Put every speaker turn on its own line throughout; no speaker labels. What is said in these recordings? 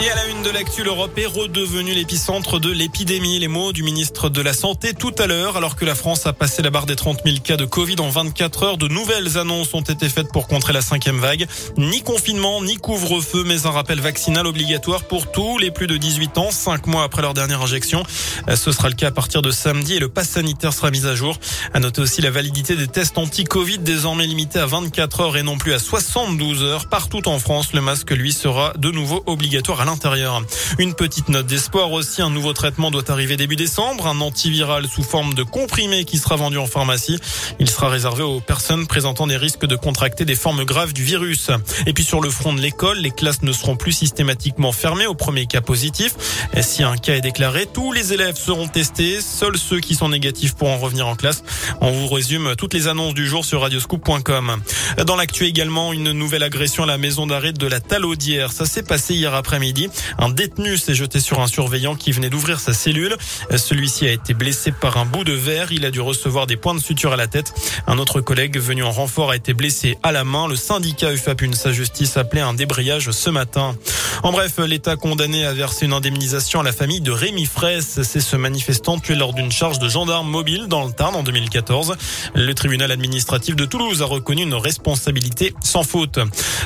Et à la une de l'actu, l'Europe est redevenue l'épicentre de l'épidémie. Les mots du ministre de la Santé tout à l'heure, alors que la France a passé la barre des 30 000 cas de Covid en 24 heures, de nouvelles annonces ont été faites pour contrer la cinquième vague. Ni confinement, ni couvre-feu, mais un rappel vaccinal obligatoire pour tous les plus de 18 ans, cinq mois après leur dernière injection. Ce sera le cas à partir de samedi et le pass sanitaire sera mis à jour. À noter aussi la validité des tests anti-Covid désormais limitée à 24 heures et non plus à 72 heures. Partout en France, le masque, lui, sera de nouveau obligatoire l'intérieur. Une petite note d'espoir aussi, un nouveau traitement doit arriver début décembre, un antiviral sous forme de comprimé qui sera vendu en pharmacie. Il sera réservé aux personnes présentant des risques de contracter des formes graves du virus. Et puis sur le front de l'école, les classes ne seront plus systématiquement fermées au premier cas positif. Si un cas est déclaré, tous les élèves seront testés, seuls ceux qui sont négatifs pourront revenir en classe. On vous résume toutes les annonces du jour sur radioscoop.com. Dans l'actu également, une nouvelle agression à la maison d'arrêt de la Talaudière. Ça s'est passé hier après-midi. Un détenu s'est jeté sur un surveillant qui venait d'ouvrir sa cellule. Celui-ci a été blessé par un bout de verre. Il a dû recevoir des points de suture à la tête. Un autre collègue venu en renfort a été blessé à la main. Le syndicat UFAP sa justice appelé un débrayage ce matin. En bref, l'État condamné à verser une indemnisation à la famille de Rémi Fraisse. C'est ce manifestant tué lors d'une charge de gendarme mobile dans le Tarn en 2014. Le tribunal administratif de Toulouse a reconnu une responsabilité sans faute.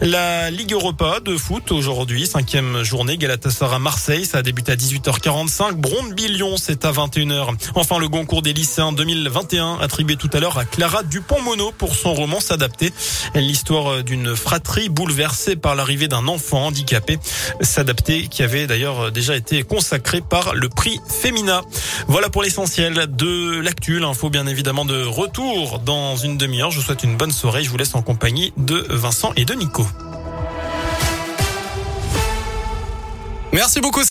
La Ligue Europa de foot aujourd'hui, cinquième journée, Galatasaray Marseille, ça a débuté à 18h45. Brondby-Lyon, c'est à 21h. Enfin, le concours des lycéens 2021 attribué tout à l'heure à Clara Dupont-Mono pour son roman S'adapter. L'histoire d'une fratrie bouleversée par l'arrivée d'un enfant handicapé. S'adapter qui avait d'ailleurs déjà été consacré par le prix Femina. Voilà pour l'essentiel de l'actu. L'info bien évidemment de retour dans une demi-heure. Je vous souhaite une bonne soirée. Je vous laisse en compagnie de Vincent et de Nico.
Merci beaucoup.